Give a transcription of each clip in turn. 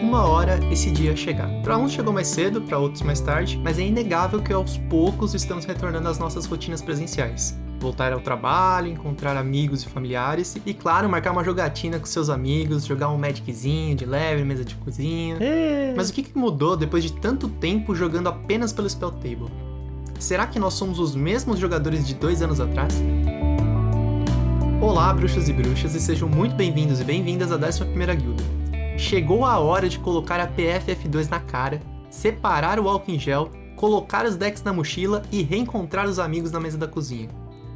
Uma hora esse dia ia chegar. Para uns chegou mais cedo, para outros mais tarde, mas é inegável que aos poucos estamos retornando às nossas rotinas presenciais voltar ao trabalho, encontrar amigos e familiares e, claro, marcar uma jogatina com seus amigos, jogar um Magiczinho de leve, mesa de cozinha. É. Mas o que, que mudou depois de tanto tempo jogando apenas pelo Spell Table? Será que nós somos os mesmos jogadores de dois anos atrás? Olá, bruxas e bruxas, e sejam muito bem-vindos e bem-vindas à 11 Guilda. Chegou a hora de colocar a PFF2 na cara, separar o álcool em gel, colocar os decks na mochila e reencontrar os amigos na mesa da cozinha.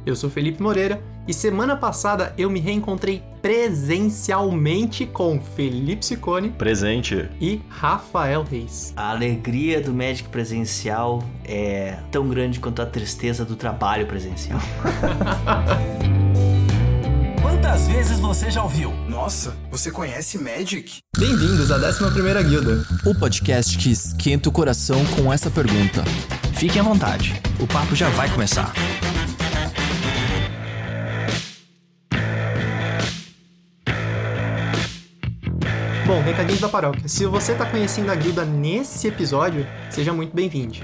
Eu sou Felipe Moreira e semana passada eu me reencontrei presencialmente com Felipe Sicone. Presente. E Rafael Reis. A alegria do Magic presencial é tão grande quanto a tristeza do trabalho presencial. Quantas vezes você já ouviu? Nossa, você conhece Magic? Bem-vindos à 11ª Guilda. O podcast que esquenta o coração com essa pergunta. Fiquem à vontade, o papo já vai começar. Bom, recadinhos da paróquia. Se você está conhecendo a guilda nesse episódio, seja muito bem-vindo.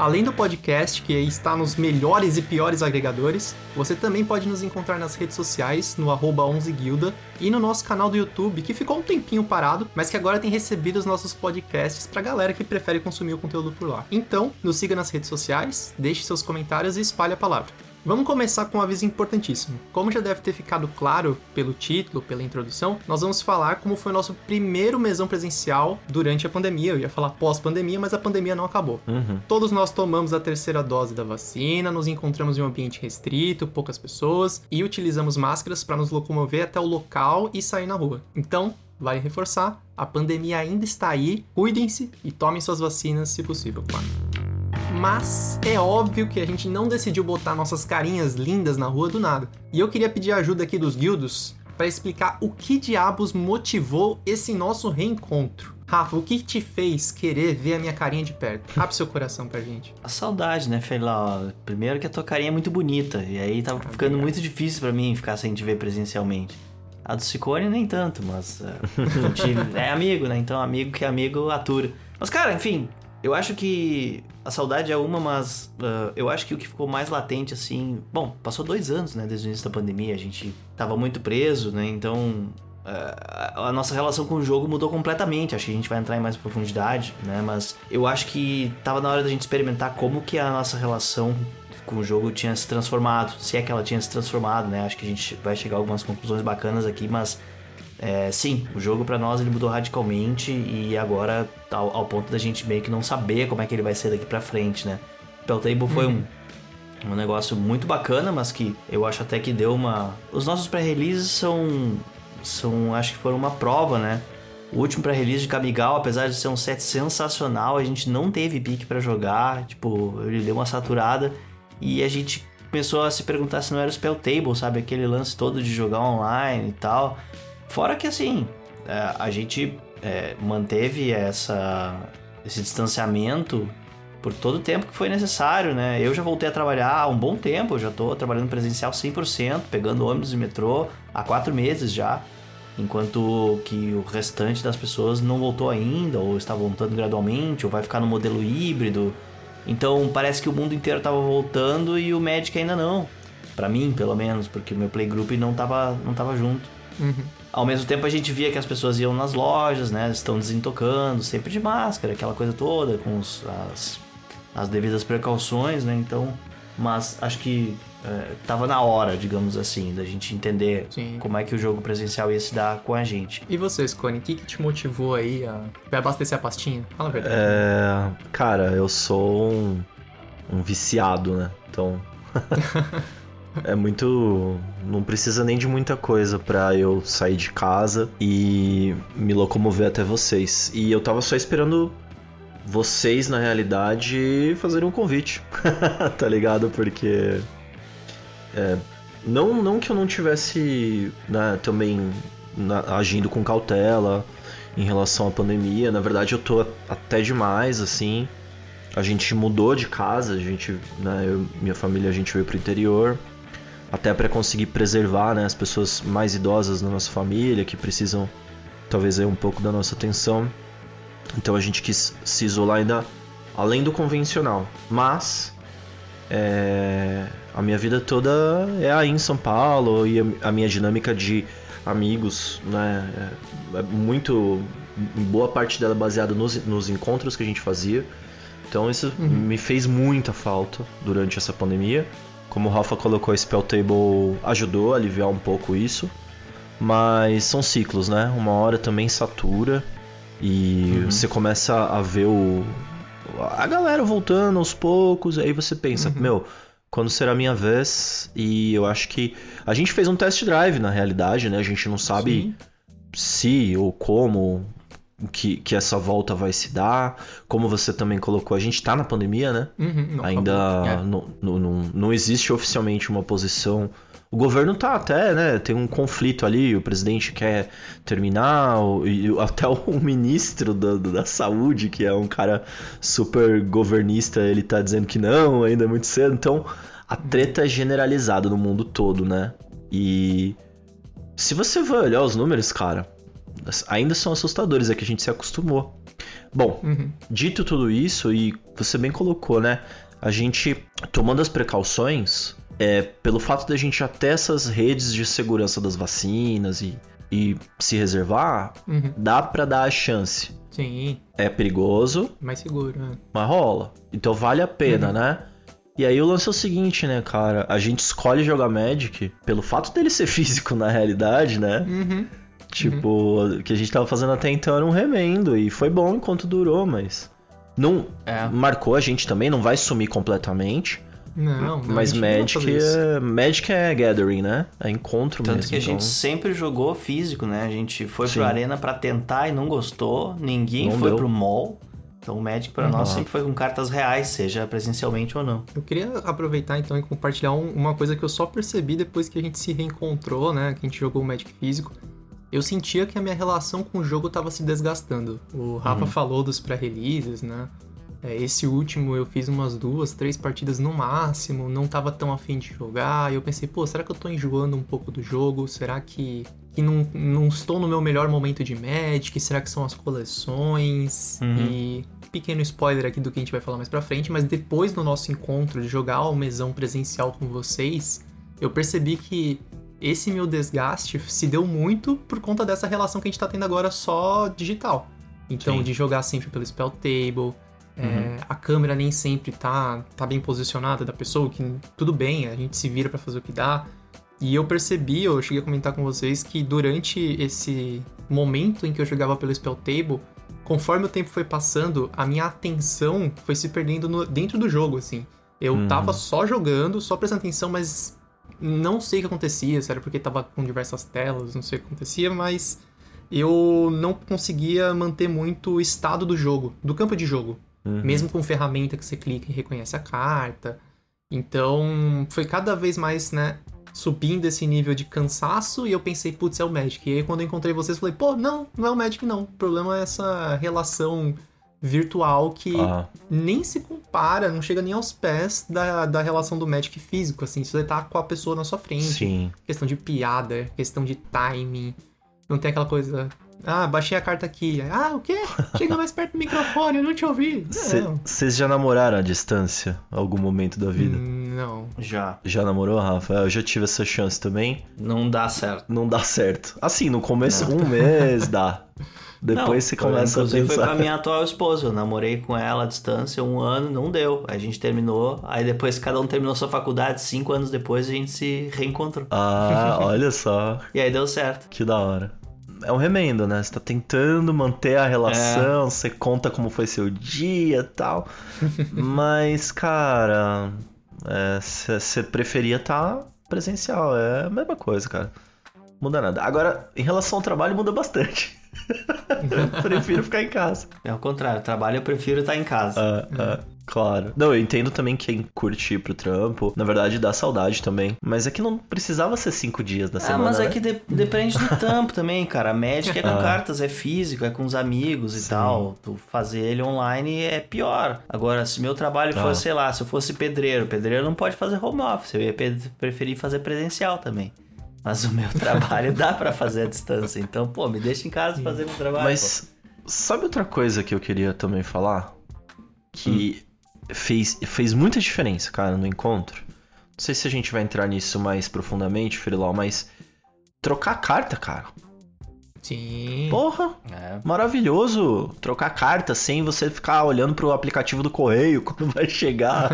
Além do podcast, que está nos melhores e piores agregadores, você também pode nos encontrar nas redes sociais, no 11guilda, e no nosso canal do YouTube, que ficou um tempinho parado, mas que agora tem recebido os nossos podcasts pra galera que prefere consumir o conteúdo por lá. Então, nos siga nas redes sociais, deixe seus comentários e espalhe a palavra. Vamos começar com um aviso importantíssimo. Como já deve ter ficado claro pelo título, pela introdução, nós vamos falar como foi o nosso primeiro mesão presencial durante a pandemia. Eu ia falar pós-pandemia, mas a pandemia não acabou. Uhum. Todos nós tomamos a terceira dose da vacina, nos encontramos em um ambiente restrito, poucas pessoas e utilizamos máscaras para nos locomover até o local e sair na rua. Então, vale reforçar, a pandemia ainda está aí, cuidem-se e tomem suas vacinas se possível, claro mas é óbvio que a gente não decidiu botar nossas carinhas lindas na rua do nada. E eu queria pedir a ajuda aqui dos guildos para explicar o que diabos motivou esse nosso reencontro. Rafa, o que te fez querer ver a minha carinha de perto? Abre seu coração pra gente. A saudade, né, Feila? Primeiro que a tua carinha é muito bonita, e aí tava ficando muito difícil para mim ficar sem te ver presencialmente. A do Cicone nem tanto, mas uh, é amigo, né? Então amigo que é amigo atura. Mas cara, enfim, eu acho que a saudade é uma, mas uh, eu acho que o que ficou mais latente, assim. Bom, passou dois anos, né, desde o início da pandemia, a gente tava muito preso, né, então. Uh, a nossa relação com o jogo mudou completamente. Acho que a gente vai entrar em mais profundidade, né? Mas eu acho que tava na hora da gente experimentar como que a nossa relação com o jogo tinha se transformado, se é que ela tinha se transformado, né? Acho que a gente vai chegar a algumas conclusões bacanas aqui, mas é, sim, o jogo para nós ele mudou radicalmente e agora ao, ao, ponto da gente meio que não saber como é que ele vai ser daqui para frente, né? Table foi uhum. um, um negócio muito bacana, mas que eu acho até que deu uma. Os nossos pré-releases são, são, acho que foram uma prova, né? O último pré-release de Kamigal, apesar de ser um set sensacional, a gente não teve pique para jogar, tipo, ele deu uma saturada e a gente começou a se perguntar se não era o Spell Table, sabe? Aquele lance todo de jogar online e tal. Fora que assim, é, a gente é, manteve essa, esse distanciamento por todo o tempo que foi necessário, né? Eu já voltei a trabalhar há um bom tempo, já estou trabalhando presencial 100%, pegando ônibus e metrô há quatro meses já, enquanto que o restante das pessoas não voltou ainda, ou está voltando gradualmente, ou vai ficar no modelo híbrido. Então parece que o mundo inteiro estava voltando e o Magic ainda não. para mim, pelo menos, porque o meu playgroup não estava não tava junto. Uhum. Ao mesmo tempo a gente via que as pessoas iam nas lojas, né? Estão desentocando, sempre de máscara, aquela coisa toda, com os, as, as devidas precauções, né? Então, mas acho que é, tava na hora, digamos assim, da gente entender Sim. como é que o jogo presencial ia se dar com a gente. E você, Scone, o que, que te motivou aí a abastecer a pastinha? Fala a verdade. É, cara, eu sou um, um viciado, né? Então. É muito. Não precisa nem de muita coisa para eu sair de casa e me locomover até vocês. E eu tava só esperando vocês, na realidade, fazerem um convite. tá ligado? Porque. É, não, não que eu não tivesse né, também na, agindo com cautela em relação à pandemia. Na verdade, eu tô até demais, assim. A gente mudou de casa, a gente, né, eu, minha família, a gente veio pro interior até para conseguir preservar né, as pessoas mais idosas da nossa família que precisam talvez aí um pouco da nossa atenção. Então a gente quis se isolar ainda além do convencional. Mas é, a minha vida toda é aí em São Paulo e a minha dinâmica de amigos, né? É, é muito. Boa parte dela é baseada nos, nos encontros que a gente fazia. Então isso uhum. me fez muita falta durante essa pandemia. Como o Rafa colocou, esse Spell Table ajudou a aliviar um pouco isso. Mas são ciclos, né? Uma hora também satura e uhum. você começa a ver o, a galera voltando aos poucos, aí você pensa, uhum. meu, quando será a minha vez? E eu acho que a gente fez um test drive na realidade, né? A gente não sabe Sim. se ou como que, que essa volta vai se dar. Como você também colocou, a gente tá na pandemia, né? Uhum, Ainda é. não, não, não, não existe oficialmente uma posição o governo tá até, né? Tem um conflito ali, o presidente quer terminar, e até o ministro da, da saúde, que é um cara super governista, ele tá dizendo que não, ainda é muito cedo. Então, a treta é generalizada no mundo todo, né? E se você vai olhar os números, cara, ainda são assustadores, é que a gente se acostumou. Bom, uhum. dito tudo isso, e você bem colocou, né? A gente tomando as precauções, é, pelo fato da gente já ter essas redes de segurança das vacinas e, e se reservar, uhum. dá para dar a chance. Sim. É perigoso. Mais seguro, né? Mas rola. Então vale a pena, uhum. né? E aí o lance é o seguinte, né, cara? A gente escolhe jogar Magic pelo fato dele ser físico na realidade, né? Uhum. Tipo, uhum. o que a gente tava fazendo até então era um remendo. E foi bom enquanto durou, mas. Não é. marcou a gente também, não vai sumir completamente. Não, não Mas Magic é, Magic é gathering, né? É encontro Tanto mesmo. que a gente então. sempre jogou físico, né? A gente foi Sim. pro Arena para tentar e não gostou. Ninguém não foi deu. pro mall. Então o Magic para uhum. nós sempre foi com cartas reais, seja presencialmente ou não. Eu queria aproveitar então e compartilhar um, uma coisa que eu só percebi depois que a gente se reencontrou, né? Que a gente jogou o Magic físico. Eu sentia que a minha relação com o jogo estava se desgastando. O Rafa uhum. falou dos pré-releases, né? É, esse último eu fiz umas duas, três partidas no máximo, não tava tão afim de jogar. E eu pensei, pô, será que eu tô enjoando um pouco do jogo? Será que, que não, não estou no meu melhor momento de Magic? Será que são as coleções? Uhum. E pequeno spoiler aqui do que a gente vai falar mais pra frente, mas depois do nosso encontro de jogar o mesão presencial com vocês, eu percebi que esse meu desgaste se deu muito por conta dessa relação que a gente tá tendo agora só digital. Então, Sim. de jogar sempre pelo Spell Table, é, uhum. a câmera nem sempre tá, tá bem posicionada da pessoa, que tudo bem, a gente se vira para fazer o que dá. E eu percebi, eu cheguei a comentar com vocês, que durante esse momento em que eu jogava pelo Spell Table, conforme o tempo foi passando, a minha atenção foi se perdendo no, dentro do jogo, assim. Eu uhum. tava só jogando, só prestando atenção, mas não sei o que acontecia, era porque tava com diversas telas, não sei o que acontecia, mas eu não conseguia manter muito o estado do jogo, do campo de jogo. Uhum. Mesmo com ferramenta que você clica e reconhece a carta. Então, foi cada vez mais, né, subindo esse nível de cansaço e eu pensei, putz, é o Magic. E aí quando eu encontrei vocês, eu falei, pô, não, não é o Magic não. O problema é essa relação virtual que ah. nem se compara, não chega nem aos pés da, da relação do Magic físico, assim, se você tá com a pessoa na sua frente. Sim. Questão de piada, questão de timing. Não tem aquela coisa, ah, baixei a carta aqui. Ah, o quê? Chega mais perto do microfone, eu não te ouvi. Vocês já namoraram à distância? Algum momento da vida? Não. Já. Já namorou, Rafa? Eu já tive essa chance também. Não dá certo. Não dá certo. Assim, no começo, não. um mês dá. Depois não, você começa a pensar. foi com a minha atual esposa. Eu namorei com ela à distância um ano, não deu. A gente terminou. Aí depois cada um terminou sua faculdade. Cinco anos depois a gente se reencontrou. Ah, olha só. e aí deu certo. Que da hora é um remendo, né? Você tá tentando manter a relação, é. você conta como foi seu dia e tal. Mas, cara, você é, preferia estar tá presencial. É a mesma coisa, cara. Muda nada. Agora, em relação ao trabalho, muda bastante. prefiro ficar em casa. É o contrário, trabalho eu prefiro estar em casa. Uh, uh. Claro. Não, eu entendo também quem curte ir pro trampo. Na verdade, dá saudade também. Mas é que não precisava ser cinco dias da semana. Ah, mas é né? que de depende do trampo também, cara. Médica é com ah. cartas, é físico, é com os amigos e Sim. tal. Tu fazer ele online é pior. Agora, se meu trabalho ah. fosse, sei lá, se eu fosse pedreiro, pedreiro não pode fazer home office. Eu ia preferir fazer presencial também. Mas o meu trabalho dá para fazer à distância. Então, pô, me deixa em casa fazer meu trabalho. Mas. Pô Sabe outra coisa que eu queria também falar? Que fez, fez muita diferença, cara, no encontro. Não sei se a gente vai entrar nisso mais profundamente, Freelau, mas trocar carta, cara. Sim. Porra, É. maravilhoso trocar carta sem você ficar olhando pro aplicativo do correio quando vai chegar.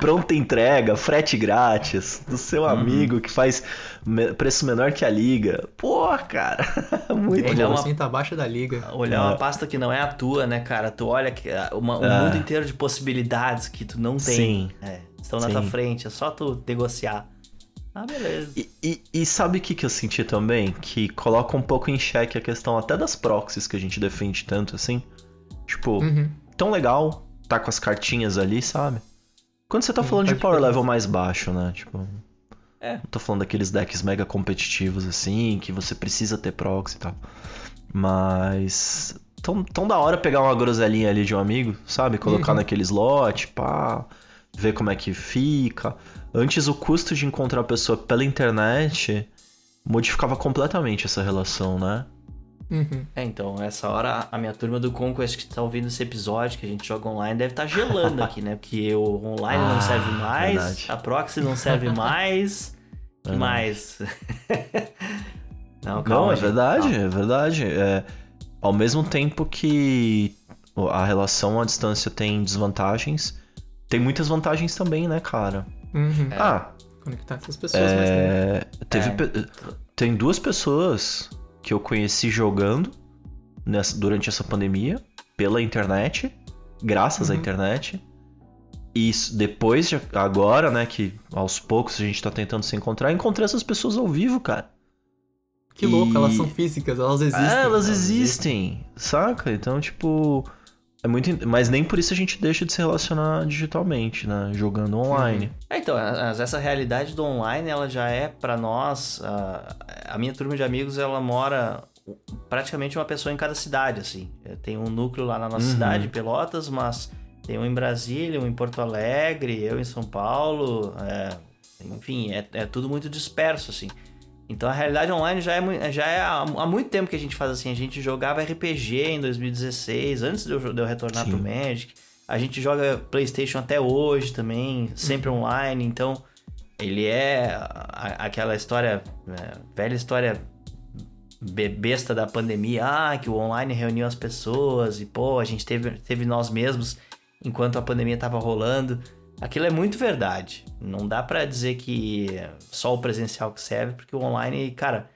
Pronta entrega, frete grátis, do seu amigo que faz preço menor que a liga. Porra, cara. Muito Ele é bom. uma- tá abaixo da liga. Olhar É. uma pasta que não é a tua, né, cara? Tu olha que, ah, uma- um É. mundo inteiro de possibilidades que tu não tem. Sim. É, estão na Sim. tua frente, é só tu negociar. Ah, beleza. E, e- e sabe o que, que eu senti também? Que coloca um pouco em xeque a questão até das proxies que a gente defende tanto assim. Tipo, Uhum. tão legal tá com as cartinhas ali, sabe? Quando você tá falando de power level mais baixo, né? Tipo. É. Não tô falando daqueles decks mega competitivos assim, que você precisa ter proxy e tal. Mas. Tão, tão da hora pegar uma groselinha ali de um amigo, sabe? Colocar Uhum. naquele slot, pá. Ver como é que fica. Antes o custo de encontrar a pessoa pela internet modificava completamente essa relação, né? Uhum. É, então, essa hora a minha turma do Conquest que tá ouvindo esse episódio que a gente joga online deve estar gelando aqui, né? Porque o online Ah, não serve mais, verdade. a proxy não serve mais. que Verdade. mais? não, calma. Não, é gente, verdade, calma. é verdade. É, ao mesmo tempo que a relação à distância tem desvantagens, tem muitas vantagens também, né, cara? Uhum. Ah, Conectar essas pessoas mais tempo. é, teve, É. pe- tem duas pessoas que eu conheci jogando nessa- durante essa pandemia pela internet, graças à Uhum. internet. E isso- depois, de- agora, né, que aos poucos a gente tá tentando se encontrar, encontrei essas pessoas ao vivo, cara. Que louco, e- elas são físicas, elas existem. É, elas existem, saca? Então, tipo. É muito. Mas nem por isso a gente deixa de se relacionar digitalmente, né? Jogando online. É, então, essa realidade do online, ela já é pra nós. A, a minha turma de amigos, ela mora praticamente uma pessoa em cada cidade, assim. É, Tem um núcleo lá na nossa Uhum. cidade, Pelotas, mas tem um em Brasília, um em Porto Alegre, eu em São Paulo. é, enfim, é, é tudo muito disperso, assim. Então a realidade online já é, já é há, muito tempo que a gente faz assim. A gente jogava RPG em 2016, antes de eu, de eu retornar Sim. pro Magic. A gente joga PlayStation até hoje também, sempre online. Então ele é a- aquela história, é, velha história be- besta da pandemia. Ah, que o online reuniu as pessoas e pô, a gente teve, teve nós mesmos enquanto a pandemia tava rolando. Aquilo é muito verdade. Não dá pra dizer que só o presencial que serve, porque o online, cara,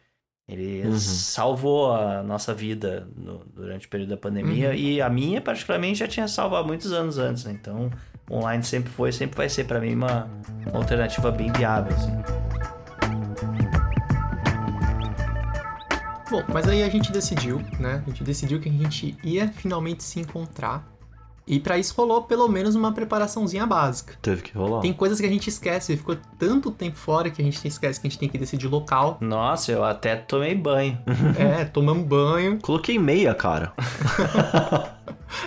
ele Uhum. salvou a nossa vida no- durante o período da pandemia Uhum. e a minha, particularmente, já tinha salvo há muitos anos antes, né? Então, o online sempre foi, sempre vai ser pra mim uma, uma alternativa bem viável, assim. Bom, mas aí a gente decidiu, né? A gente decidiu que a gente ia finalmente se encontrar. E pra isso rolou pelo menos uma preparaçãozinha básica. Teve que rolar. Tem coisas que a gente esquece, ficou tanto tempo fora que a gente esquece que a gente tem que decidir local. Nossa, eu até tomei banho. é, tomamos banho. Coloquei meia, cara.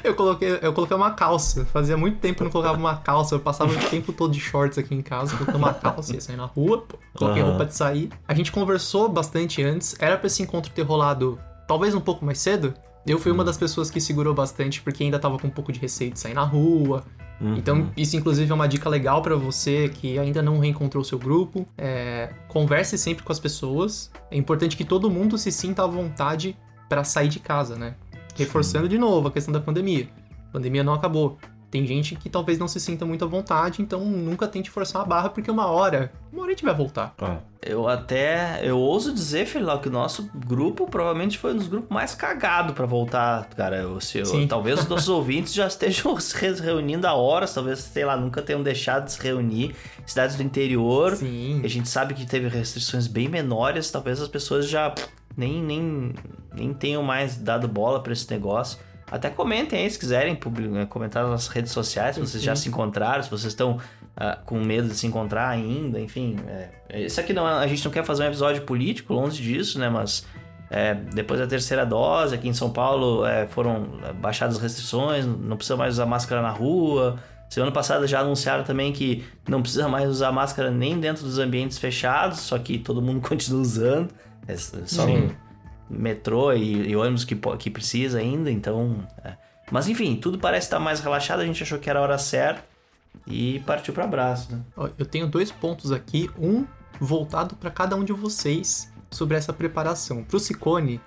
Eu coloquei, eu coloquei uma calça. Fazia muito tempo que eu não colocava uma calça. Eu passava o tempo todo de shorts aqui em casa, coloquei uma calça, ia sair na rua, pô, coloquei Aham. roupa de sair. A gente conversou bastante antes. Era pra esse encontro ter rolado talvez um pouco mais cedo. Eu fui uma das pessoas que segurou bastante porque ainda tava com um pouco de receio de sair na rua. Uhum. Então, isso inclusive é uma dica legal pra você que ainda não reencontrou seu grupo. É, converse sempre com as pessoas. É importante que todo mundo se sinta à vontade pra sair de casa, né? Reforçando de novo a questão da pandemia. A pandemia não acabou. Tem gente que talvez não se sinta muito à vontade, então nunca tente forçar a barra, porque uma hora, uma hora a gente vai voltar. Ah, Eu até. Eu ouso dizer, Filau, que o nosso grupo provavelmente foi um dos grupos mais cagados pra voltar, cara. O seu, Sim. talvez os nossos ouvintes já estejam se re- reunindo há horas, talvez, sei lá, nunca tenham deixado de se reunir. Cidades do interior. Sim. A gente sabe que teve restrições bem menores, talvez as pessoas já nem, nem, nem tenham mais dado bola pra esse negócio. Até comentem aí se quiserem eh, comentar nas nossas redes sociais, se vocês já se encontraram, se vocês estão ah, com medo de se encontrar ainda, enfim. É, isso aqui não, é- a gente não quer fazer um episódio político, longe disso, né? Mas é, depois da terceira dose, aqui em São Paulo é, foram baixadas as restrições, não precisa mais usar máscara na rua. Semana passada já anunciaram também que não precisa mais usar máscara nem dentro dos ambientes fechados, só que todo mundo continua usando. É só Sim. um, metrô e, e ônibus que, que precisa ainda, então. é. Mas enfim, tudo parece estar mais relaxado, a gente achou que era a hora certa e partiu para abraço, né? Eu tenho dois pontos aqui, um voltado pra cada um de vocês sobre essa preparação. Pro Cicone,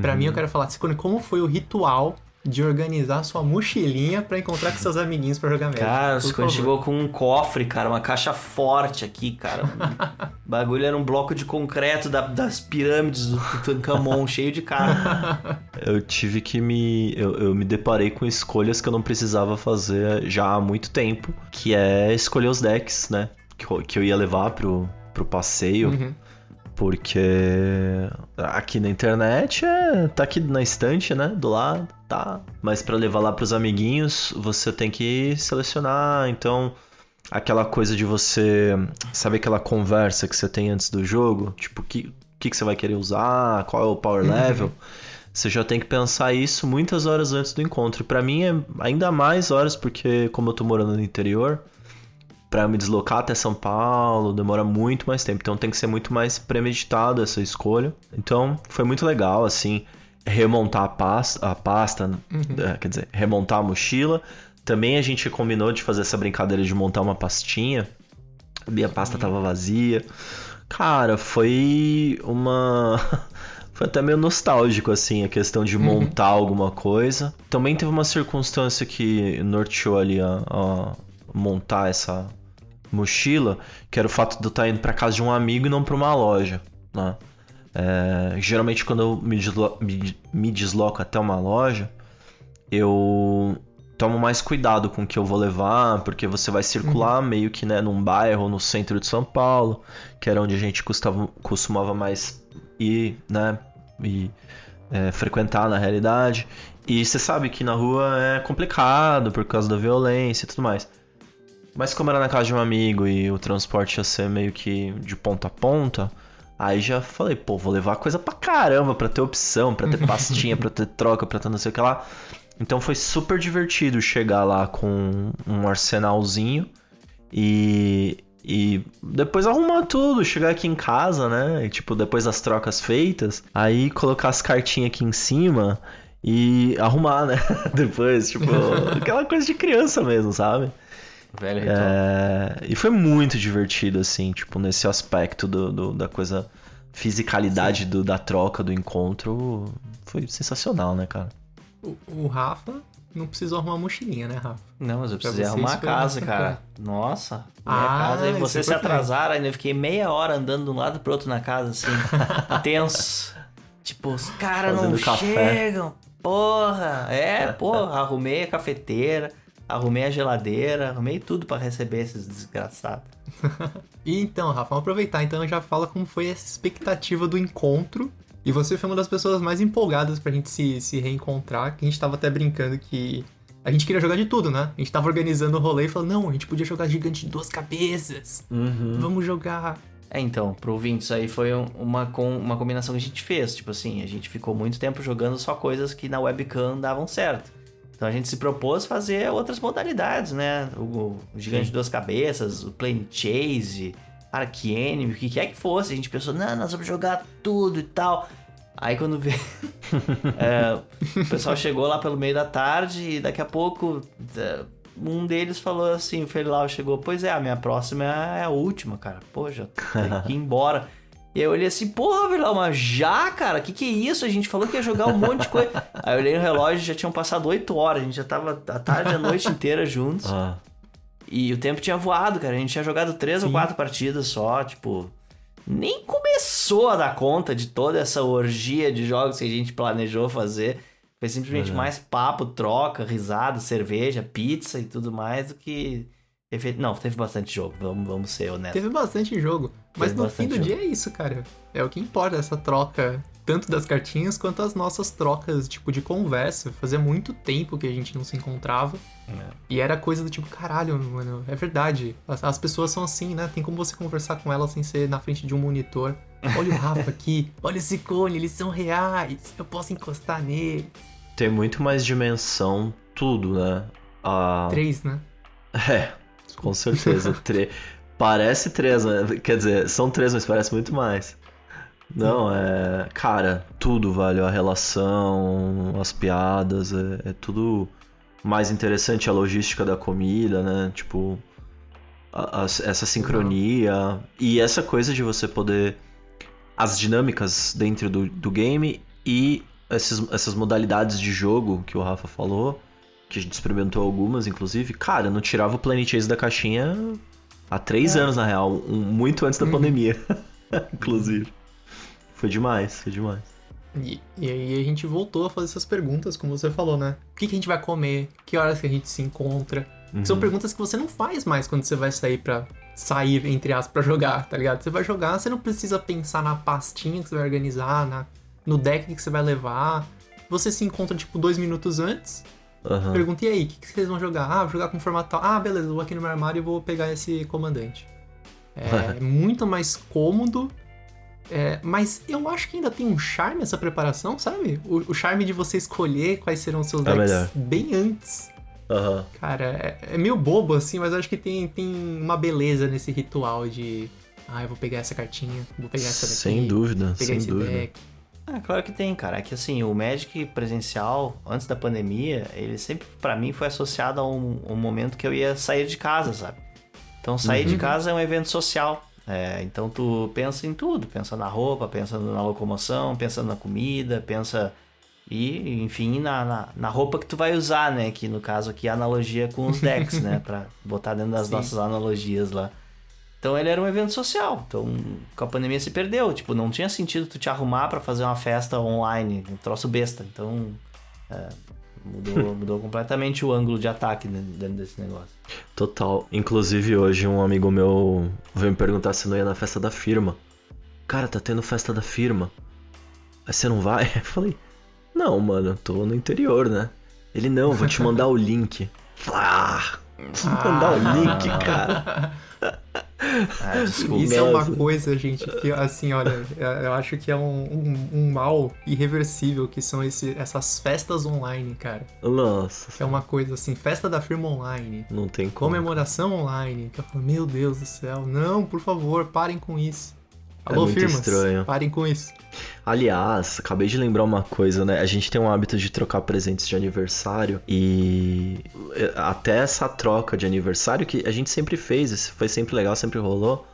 pra Uhum. mim eu quero falar, Cicone, como foi o ritual de organizar sua mochilinha pra encontrar com seus amiguinhos pra jogar Magic? Cara, o quando favor. chegou com um cofre, cara, uma caixa forte aqui, cara. O bagulho era um bloco de concreto da- das pirâmides do Tutankhamon, cheio de cara. Eu tive que me. Eu, eu me deparei com escolhas que eu não precisava fazer já há muito tempo, que é escolher os decks, né? Que eu, que eu ia levar pro, pro passeio. Uhum. Porque aqui na internet é, tá aqui na estante, né? Do lado, tá. Mas pra levar lá pros amiguinhos, você tem que selecionar. Então, aquela coisa de você. Sabe aquela conversa que você tem antes do jogo? Tipo, o que, que, que você vai querer usar? Qual é o power level? Você já tem que pensar isso muitas horas antes do encontro. Pra mim é ainda mais horas, porque como eu tô morando no interior, Pra me deslocar até São Paulo demora muito mais tempo, então tem que ser muito mais premeditado essa escolha. Então foi muito legal, assim, remontar a pasta, a pasta eh, quer dizer, remontar a mochila. Também a gente combinou de fazer essa brincadeira de montar uma pastinha. A minha pasta tava vazia. Cara, foi uma. Foi até meio nostálgico, assim, a questão de montar alguma coisa. Também teve uma circunstância que norteou ali a, a montar essa mochila, que era o fato de eu estar indo pra casa de um amigo e não pra uma loja, né? É, geralmente quando eu me, deslo- me- me desloco até uma loja, eu tomo mais cuidado com o que eu vou levar, porque você vai circular meio que né, num bairro no centro de São Paulo, que era onde a gente custava, costumava mais ir, né? E é, frequentar na realidade. E você sabe que na rua é complicado por causa da violência e tudo mais. Mas como era na casa de um amigo e o transporte ia ser meio que de ponta a ponta, aí já falei, pô, vou levar coisa pra caramba pra ter opção, pra ter pastinha, pra ter troca, pra ter não sei o que lá. Então foi super divertido chegar lá com um arsenalzinho e, e depois arrumar tudo, chegar aqui em casa, né? E, tipo, depois das trocas feitas, aí colocar as cartinhas aqui em cima e arrumar, né? depois, tipo, aquela coisa de criança mesmo, sabe? Velho ritual. É, e foi muito divertido, assim, tipo, nesse aspecto do, do- da coisa, fisicalidade do- da troca, do encontro. Foi sensacional, né, cara? O, o Rafa não precisou arrumar mochilinha, né, Rafa? Não, mas eu precisei vocês arrumar a casa, bastante cara. Nossa, minha Ah, casa. E é se importante. atrasaram, ainda eu fiquei meia hora andando de um lado pro outro na casa, assim, tenso. Tipo, os caras não café. chegam. Porra! É, porra, arrumei a cafeteira, arrumei a geladeira, arrumei tudo pra receber esses desgraçados. E então, Rafa, vamos aproveitar então já fala como foi essa expectativa do encontro. E você foi uma das pessoas mais empolgadas pra gente se, se reencontrar, que a gente tava até brincando que a gente queria jogar de tudo, né? A gente tava organizando o rolê e falou, não, a gente podia jogar gigante de duas cabeças. Vamos jogar. É, então, pro ouvinte, isso aí foi um- uma, com, uma combinação que a gente fez. Tipo assim, a gente ficou muito tempo jogando só coisas que na webcam davam certo. Então a gente se propôs fazer outras modalidades, né? O, o Gigante de Duas Cabeças, o Plane Chase, Ark Enemy, o que quer que fosse. A gente pensou, não, nós vamos jogar tudo e tal. Aí quando vê. é, o pessoal chegou lá pelo meio da tarde e daqui a pouco. é, Um deles falou assim, o Felilau chegou, pois é, a minha próxima é a última, cara. Pô, já tem que ir embora. E aí eu olhei assim, porra, Vilau, mas já, cara? Que que é isso? A gente falou que ia jogar um monte de coisa. aí eu olhei no relógio, já tinham passado 8 horas, a gente já tava a tarde e a noite inteira juntos. Ah, E o tempo tinha voado, cara. A gente tinha jogado três ou Sim. quatro partidas só, tipo. Nem começou a dar conta de toda essa orgia de jogos que a gente planejou fazer. Foi simplesmente mais papo, troca, risada, cerveja, pizza e tudo mais do que. Não, teve bastante jogo, vamos, vamos ser honestos. Teve bastante jogo. Mas Teve no fim do bastante dia é isso, cara. É o que importa, essa troca, tanto das cartinhas quanto as nossas trocas, tipo, de conversa. Fazia muito tempo que a gente não se encontrava. E era coisa do tipo, caralho, mano, é verdade. As, as pessoas são assim, né? Tem como você conversar com elas sem ser na frente de um monitor. Olha o Rafa aqui, olha esse cone, eles são reais, eu posso encostar nele. tem muito mais dimensão, tudo, né? Ah, Três, né? É, com certeza. Tre... Parece três, né? Quer dizer, são três, mas parece muito mais. Não, é. Cara, tudo, velho. A relação, as piadas, é, é tudo mais interessante. A logística da comida, né? Tipo, a- a- essa sincronia. E essa coisa de você poder. As dinâmicas dentro do, do game e esses, essas modalidades de jogo que o Rafa falou. Que a gente experimentou algumas, inclusive. Cara, não tirava o Planet Chase da caixinha há três anos, na real. um- muito antes da pandemia. inclusive. Foi demais, foi demais. E, e aí a gente voltou a fazer essas perguntas, como você falou, né? O que, que a gente vai comer? Que horas que a gente se encontra? São Uhum. perguntas que você não faz mais quando você vai sair pra. Sair, entre aspas, pra jogar, tá ligado? Você vai jogar, você não precisa pensar na pastinha que você vai organizar, na, no deck que você vai levar. Você se encontra, tipo, dois minutos antes, Aham. pergunta, e aí, o que, que vocês vão jogar? Ah, vou jogar com formato tal. Ah, beleza, vou aqui no meu armário e vou pegar esse comandante. É muito mais cômodo. é, mas eu acho que ainda tem um charme essa preparação, sabe? O, o charme de você escolher quais serão os seus É decks melhor. bem antes. Aham. Cara, é, é meio bobo assim, mas eu acho que tem, tem uma beleza nesse ritual de. Ah, eu vou pegar essa cartinha, vou pegar essa daqui. Sem dúvida, Pegar sem esse dúvida. deck. É, claro que tem, cara. É que assim, o Magic presencial, antes da pandemia, ele sempre, pra mim, foi associado a um, um momento que eu ia sair de casa, sabe? Então, sair de casa é um evento social. É, então, tu pensa em tudo. Pensa na roupa, pensa na locomoção, pensa na comida, pensa... E, enfim, na, na, na roupa que tu vai usar, né? Que, no caso aqui, é a analogia com os decks, né? Pra botar dentro das Sim. nossas analogias lá. Então ele era um evento social. Então com a pandemia se perdeu. Tipo, não tinha sentido tu te arrumar pra fazer uma festa online, um troço besta. Então é, mudou, mudou completamente o ângulo de ataque dentro desse negócio. Total. Inclusive, hoje um amigo meu veio me perguntar se não ia na festa da firma. Cara, tá tendo festa da firma. Aí você não vai? Eu falei, não, mano, tô no interior, né? Ele, não, vou te mandar o link. Ah, mandar o link, cara. Ah, desculpa. Isso é uma coisa, gente, que assim, olha, eu acho que é um, um, um mal irreversível que são esse, essas festas online, cara. Nossa, É uma coisa assim, festa da firma online, não tem como. comemoração online. Que eu falo, meu Deus do céu, não, por favor, parem com isso. É Alô, muito firmas, estranho. parem com isso. Aliás, acabei de lembrar uma coisa, né? A gente tem um hábito de trocar presentes de aniversário e eh, até essa troca de aniversário que a gente sempre fez, isso foi sempre legal, sempre rolou.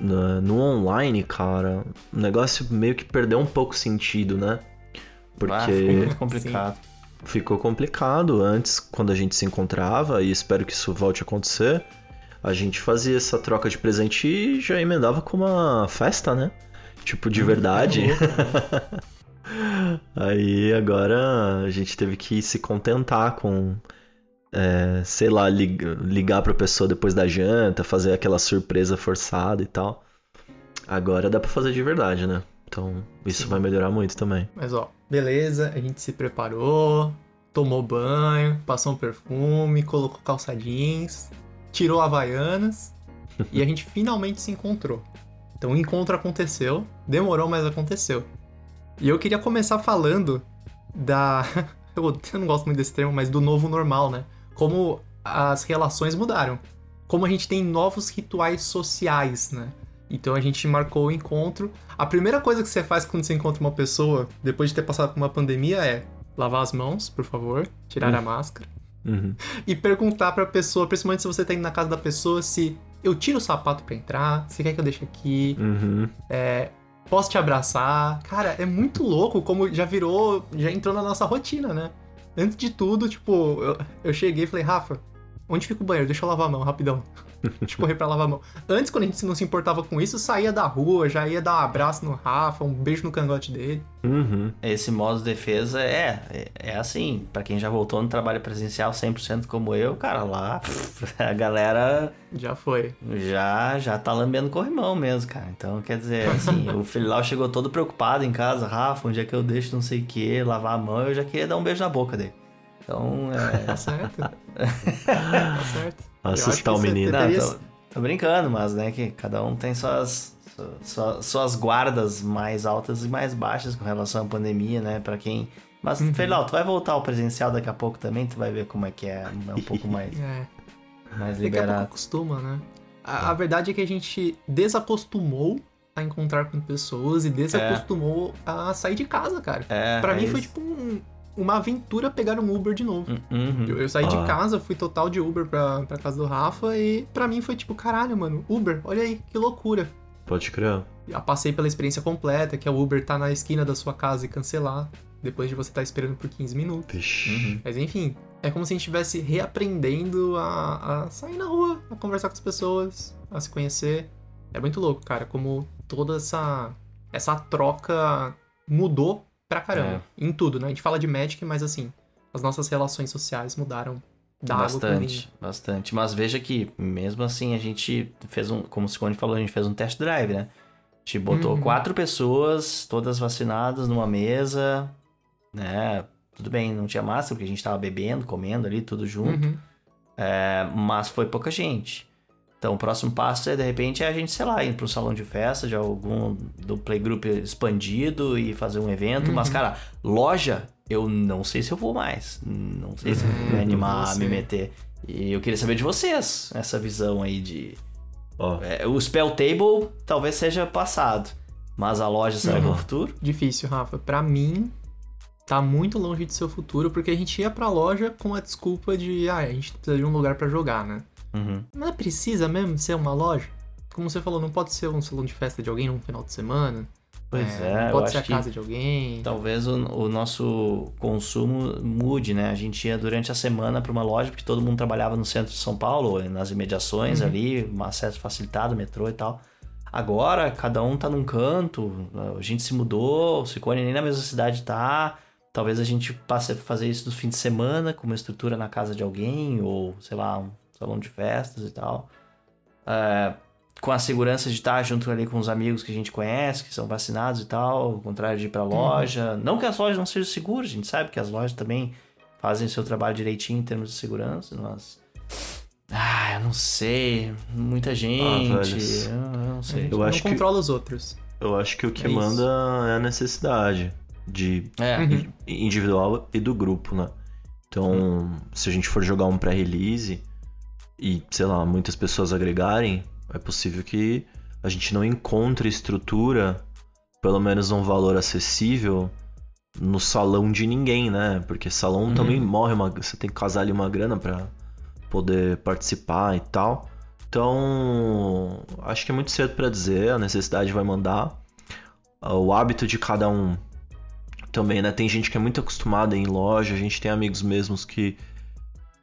No, no online, cara, o negócio meio que perdeu um pouco sentido, né? Porque Ah, ficou muito complicado. ficou complicado antes, quando a gente se encontrava, e espero que isso volte a acontecer. A gente fazia essa troca de presente e já emendava com uma festa, né? Tipo, de verdade. Aí agora a gente teve que se contentar com, é, sei lá, lig- ligar pra pessoa depois da janta, fazer aquela surpresa forçada e tal. Agora dá pra fazer de verdade, né? Então isso Sim. vai melhorar muito também. Mas ó, beleza, a gente se preparou, tomou banho, passou um perfume, colocou calça jeans, tirou havaianas e a gente finalmente se encontrou. Então o encontro aconteceu, demorou, mas aconteceu. E eu queria começar falando da. Eu não gosto muito desse termo, mas do novo normal, né? Como as relações mudaram. Como a gente tem novos rituais sociais, né? Então a gente marcou o encontro. A primeira coisa que você faz quando você encontra uma pessoa, depois de ter passado por uma pandemia, é lavar as mãos, por favor, tirar a máscara Uhum. e perguntar pra pessoa, principalmente se você tá indo na casa da pessoa, se eu tiro o sapato pra entrar, se quer que eu deixe aqui, Uhum. posso te abraçar. Cara, é muito louco como já virou, já entrou na nossa rotina, né? Antes de tudo, tipo, eu, eu cheguei e falei, Rafa, onde fica o banheiro? Deixa eu lavar a mão, rapidão. Deixa eu correr pra lavar a mão. Antes, quando a gente não se importava com isso, saía da rua, já ia dar um abraço no Rafa, um beijo no cangote dele. Uhum. Esse modo de defesa é, é, é assim, pra quem já voltou no trabalho presencial 100% como eu, cara, lá a galera Já foi. já já tá lambendo corrimão mesmo, cara. Então, quer dizer, assim, o filho lá chegou todo preocupado em casa, Rafa, onde é que eu deixo não sei o que, lavar a mão, eu já queria dar um beijo na boca dele. Então, é... Tá certo. tá certo. Assustar o você menino. Não, deveria- tô, tô brincando, mas né, que cada um tem suas, suas, suas guardas mais altas e mais baixas com relação à pandemia, né? Pra quem. Mas, Uhum. Tu vai voltar ao presencial daqui a pouco também, tu vai ver como é que é, é um pouco mais, É. mais Daqui a pouco liberado. acostuma, né? A, a verdade é que a gente desacostumou a encontrar com pessoas e desacostumou a sair de casa, cara. É, Pra é mim foi isso. tipo um- uma aventura pegar um Uber de novo. Uhum. Eu, eu saí Ah. de casa, fui total de Uber pra, pra casa do Rafa e pra mim foi tipo, caralho, mano, Uber, olha aí, que loucura. Pode crer. Já passei pela experiência completa, que é o Uber tá na esquina da sua casa e cancelar, depois de você estar esperando por 15 minutos. Uhum. Mas enfim, é como se a gente estivesse reaprendendo a, a sair na rua, a conversar com as pessoas, a se conhecer. É muito louco, cara, como toda essa, essa troca mudou pra caramba. Em tudo, né? A gente fala de Magic, mas assim, as nossas relações sociais mudaram da. Bastante, bastante. Mas veja que, mesmo assim, a gente fez um, como o Scone falou, a gente fez um test drive, né? A gente botou Uhum. quatro pessoas, todas vacinadas, numa mesa, né? Tudo bem, não tinha máscara, porque a gente tava bebendo, comendo ali, tudo junto. Uhum. É, mas foi pouca gente. Então, o próximo passo é, de repente, é a gente, sei lá, ir para um salão de festa de algum do playgroup expandido e fazer um evento. Mas, Uhum. cara, loja, eu não sei se eu vou mais. Não sei se eu vou me Uhum, animar a me meter. E eu queria saber de vocês, essa visão aí de... Ó, é, o Spell Table talvez seja passado, mas a loja será que é o Uhum. futuro? Difícil, Rafa. Pra mim, tá muito longe de ser o futuro, porque a gente ia pra loja com a desculpa de, ah, a gente precisa de um lugar pra jogar, né? Uhum. Mas precisa mesmo ser uma loja? Como você falou, não pode ser um salão de festa de alguém num final de semana. Pois é, eu pode ser a casa de alguém. Talvez o, o nosso consumo mude, né? A gente ia durante a semana para uma loja, porque todo mundo trabalhava no centro de São Paulo, nas imediações Uhum. ali, um acesso facilitado, metrô e tal. Agora, cada um tá num canto, a gente se mudou, o Cicone nem na mesma cidade tá. Talvez a gente passe a fazer isso no fim de semana, com uma estrutura na casa de alguém, ou sei lá, um salão de festas e tal. É, com a segurança de estar junto ali com os amigos que a gente conhece, que são vacinados e tal, ao contrário de ir pra loja. Não que as lojas não sejam seguras, a gente sabe que as lojas também fazem o seu trabalho direitinho em termos de segurança, mas. Ah, eu não sei. Muita gente. velhos. eu, eu não sei. Eu não acho que- controla os outros. eu acho que o que É isso. manda é a necessidade de É. Uhum. individual e do grupo, né? Então, se a gente for jogar um pré-release e, sei lá, muitas pessoas agregarem, é possível que a gente não encontre estrutura, pelo menos um valor acessível, no salão de ninguém, né? Porque salão Uhum. também morre, uma, você tem que casar ali uma grana pra poder participar e tal. Então, acho que é muito cedo pra dizer, a necessidade vai mandar. O hábito de cada um também, né? Tem gente que é muito acostumada em loja, a gente tem amigos mesmos que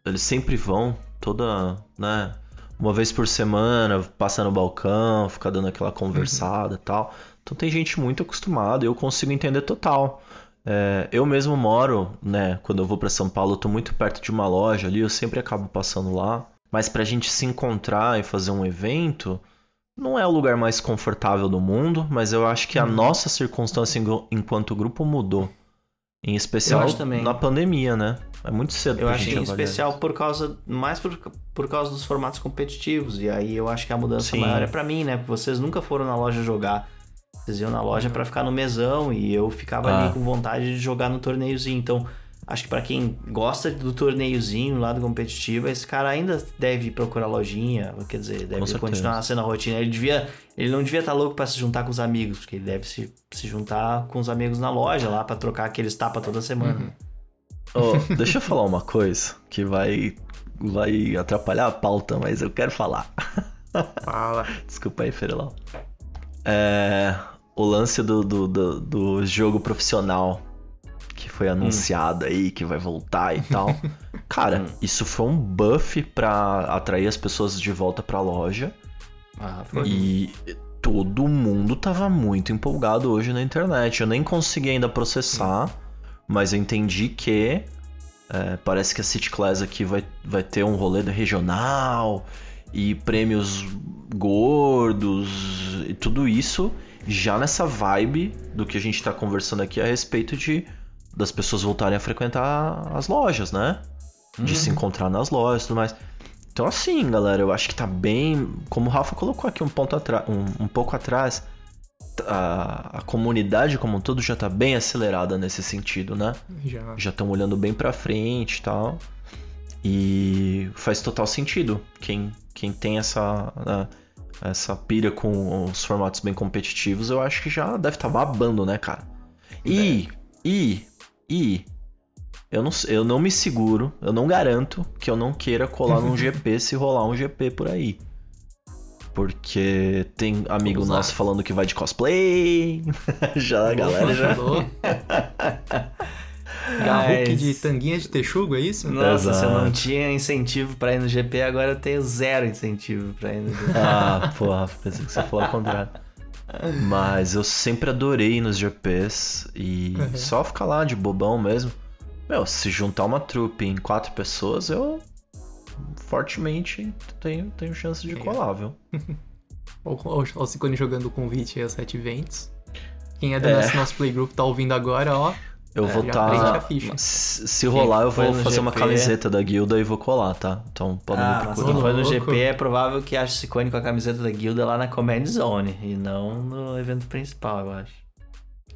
eles sempre vão, toda, né? Uma vez por semana, passa no balcão, fica dando aquela conversada e tal. Então tem gente muito acostumada, eu consigo entender total. É, eu mesmo moro, né? Quando eu vou para São Paulo, eu tô muito perto de uma loja ali, eu sempre acabo passando lá. Mas pra gente se encontrar e fazer um evento, não é o lugar mais confortável do mundo, mas eu acho que a Uhum. nossa circunstância enquanto grupo mudou. Em especial na pandemia, né? É muito cedo Eu acho gente em especial isso. por causa mais por, por causa dos formatos competitivos e aí eu acho que a mudança Sim. maior é pra mim, né? Porque vocês nunca foram na loja jogar. Vocês iam na loja pra ficar no mesão e eu ficava Ah. ali com vontade de jogar no torneiozinho. Então, acho que pra quem gosta do torneiozinho lá do competitivo, esse cara ainda deve procurar lojinha, quer dizer, deve continuar sendo a rotina. Ele devia, ele não devia estar louco pra se juntar com os amigos, porque ele deve se, se juntar com os amigos na loja lá pra trocar aqueles tapas toda semana. Ô, deixa eu falar uma coisa que vai, vai atrapalhar a pauta, mas eu quero falar. Fala. Desculpa aí, Ferilão. É, o lance do, do, do, do jogo profissional que foi anunciado aí, que vai voltar e tal. Cara, Hum. isso foi um buff pra atrair as pessoas de volta pra loja. Ah, foi. E todo mundo tava muito empolgado hoje na internet. Eu nem consegui ainda processar, mas eu entendi que é, parece que a City Class aqui vai, vai ter um rolê regional e prêmios gordos e tudo isso já nessa vibe do que a gente tá conversando aqui a respeito de das pessoas voltarem a frequentar as lojas, né? De se encontrar nas lojas e tudo mais. Então, assim, galera, eu acho que tá bem. Como o Rafa colocou aqui um, ponto atra- um, um pouco atrás, a, a comunidade como um todo já tá bem acelerada nesse sentido, né? Já. Já estão olhando bem pra frente e tal. E faz total sentido quem, quem tem essa, né, essa pira com os formatos bem competitivos, eu acho que já deve estar tá babando, né, cara? E, e, e, eu não, eu não me seguro, eu não garanto que eu não queira colar num GP se rolar um GP por aí. Porque tem amigo Vamos lá. nosso falando que vai de cosplay. já a galera já. Mas- de tanguinha de texugo, é isso? Nossa, se eu não Exato. tinha incentivo pra ir no GP, agora eu tenho zero incentivo pra ir no GP. Ah, porra, pensei que você falou ao contrário. Mas eu sempre adorei nos GPs e Uhum. só ficar lá de bobão mesmo. Meu, se juntar uma trupe em quatro pessoas, eu fortemente tenho, tenho chance de É. colar, viu? Ou, ou, ou o Cicone jogando o convite aos sete eventos. Quem é do É. nosso, nosso playgroup tá ouvindo agora, ó. Eu É, vou a tá. Se se rolar, eu vou fazer uma GP? camiseta da guilda e vou colar, tá? Então podem Ah, me procurar. quem foi no. GP é provável que ache Cicone com a camiseta da guilda lá na Command Zone e não no evento principal, eu acho.